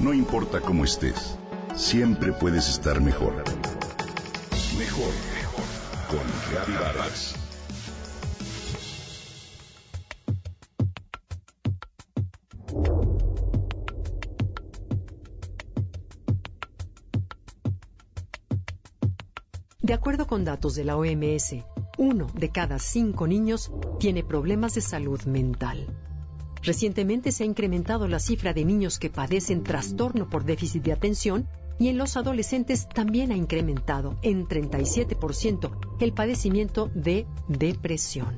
No importa cómo estés, siempre puedes estar mejor. Mejor, mejor. Con Vargas. De acuerdo con datos de la OMS, uno de cada cinco niños tiene problemas de salud mental. Recientemente se ha incrementado la cifra de niños que padecen trastorno por déficit de atención y en los adolescentes también ha incrementado en 37% el padecimiento de depresión.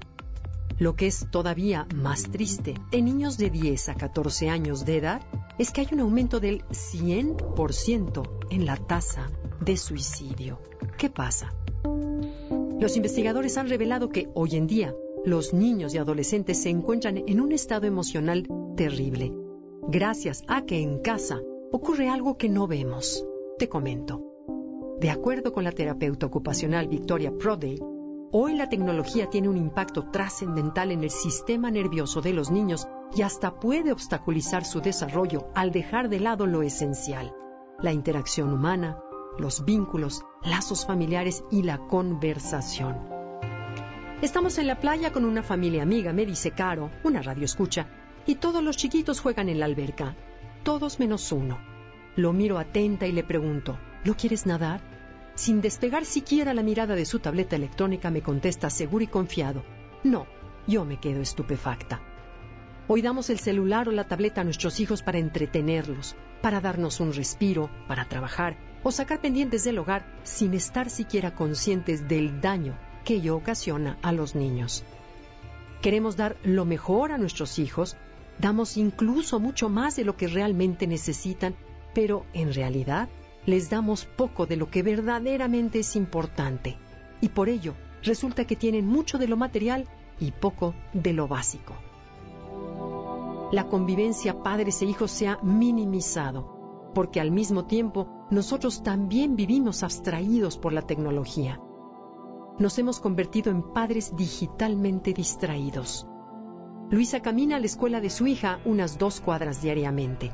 Lo que es todavía más triste, en niños de 10 a 14 años de edad, es que hay un aumento del 100% en la tasa de suicidio. ¿Qué pasa? Los investigadores han revelado que hoy en día los niños y adolescentes se encuentran en un estado emocional terrible, gracias a que en casa ocurre algo que no vemos. Te comento. De acuerdo con la terapeuta ocupacional Victoria Proday, hoy la tecnología tiene un impacto trascendental en el sistema nervioso de los niños y hasta puede obstaculizar su desarrollo al dejar de lado lo esencial, la interacción humana, los vínculos, lazos familiares y la conversación. Estamos en la playa con una familia amiga, me dice Caro, una radio escucha, y todos los chiquitos juegan en la alberca, todos menos uno. Lo miro atenta y le pregunto, ¿no quieres nadar? Sin despegar siquiera la mirada de su tableta electrónica me contesta seguro y confiado, no, yo me quedo estupefacta. Hoy damos el celular o la tableta a nuestros hijos para entretenerlos, para darnos un respiro, para trabajar o sacar pendientes del hogar sin estar siquiera conscientes del daño que ello ocasiona a los niños. Queremos dar lo mejor a nuestros hijos, damos incluso mucho más de lo que realmente necesitan, pero en realidad les damos poco de lo que verdaderamente es importante. Y por ello resulta que tienen mucho de lo material y poco de lo básico. La convivencia padres e hijos se ha minimizado porque al mismo tiempo nosotros también vivimos abstraídos por la tecnología. Nos hemos convertido en padres digitalmente distraídos. Luisa camina a la escuela de su hija unas dos cuadras diariamente.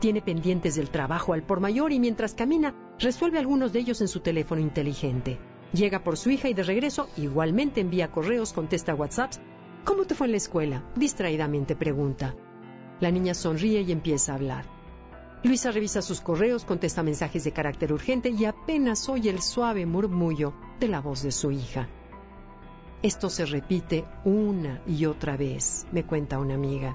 Tiene pendientes del trabajo al por mayor y mientras camina resuelve algunos de ellos en su teléfono inteligente. Llega por su hija y de regreso igualmente envía correos, contesta WhatsApps. ¿Cómo te fue en la escuela? Distraídamente pregunta. La niña sonríe y empieza a hablar. Luisa revisa sus correos, contesta mensajes de carácter urgente y apenas oye el suave murmullo de la voz de su hija. Esto se repite una y otra vez, me cuenta una amiga.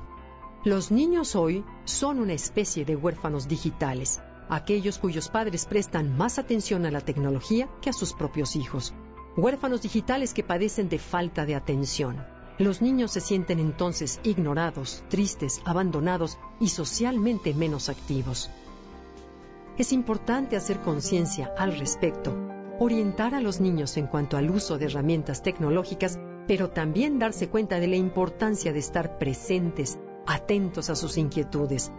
Los niños hoy son una especie de huérfanos digitales, aquellos cuyos padres prestan más atención a la tecnología que a sus propios hijos. Huérfanos digitales que padecen de falta de atención. Los niños se sienten entonces ignorados, tristes, abandonados y socialmente menos activos. Es importante hacer conciencia al respecto, orientar a los niños en cuanto al uso de herramientas tecnológicas, pero también darse cuenta de la importancia de estar presentes, atentos a sus inquietudes.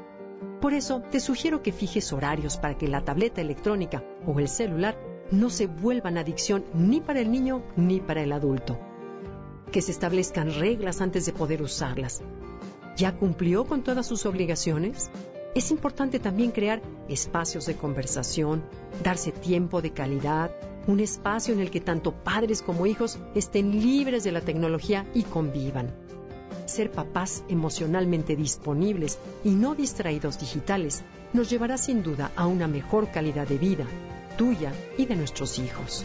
Por eso, te sugiero que fijes horarios para que la tableta electrónica o el celular no se vuelvan adicción ni para el niño ni para el adulto que se establezcan reglas antes de poder usarlas. ¿Ya cumplió con todas sus obligaciones? Es importante también crear espacios de conversación, darse tiempo de calidad, un espacio en el que tanto padres como hijos estén libres de la tecnología y convivan. Ser papás emocionalmente disponibles y no distraídos digitales nos llevará sin duda a una mejor calidad de vida, tuya y de nuestros hijos.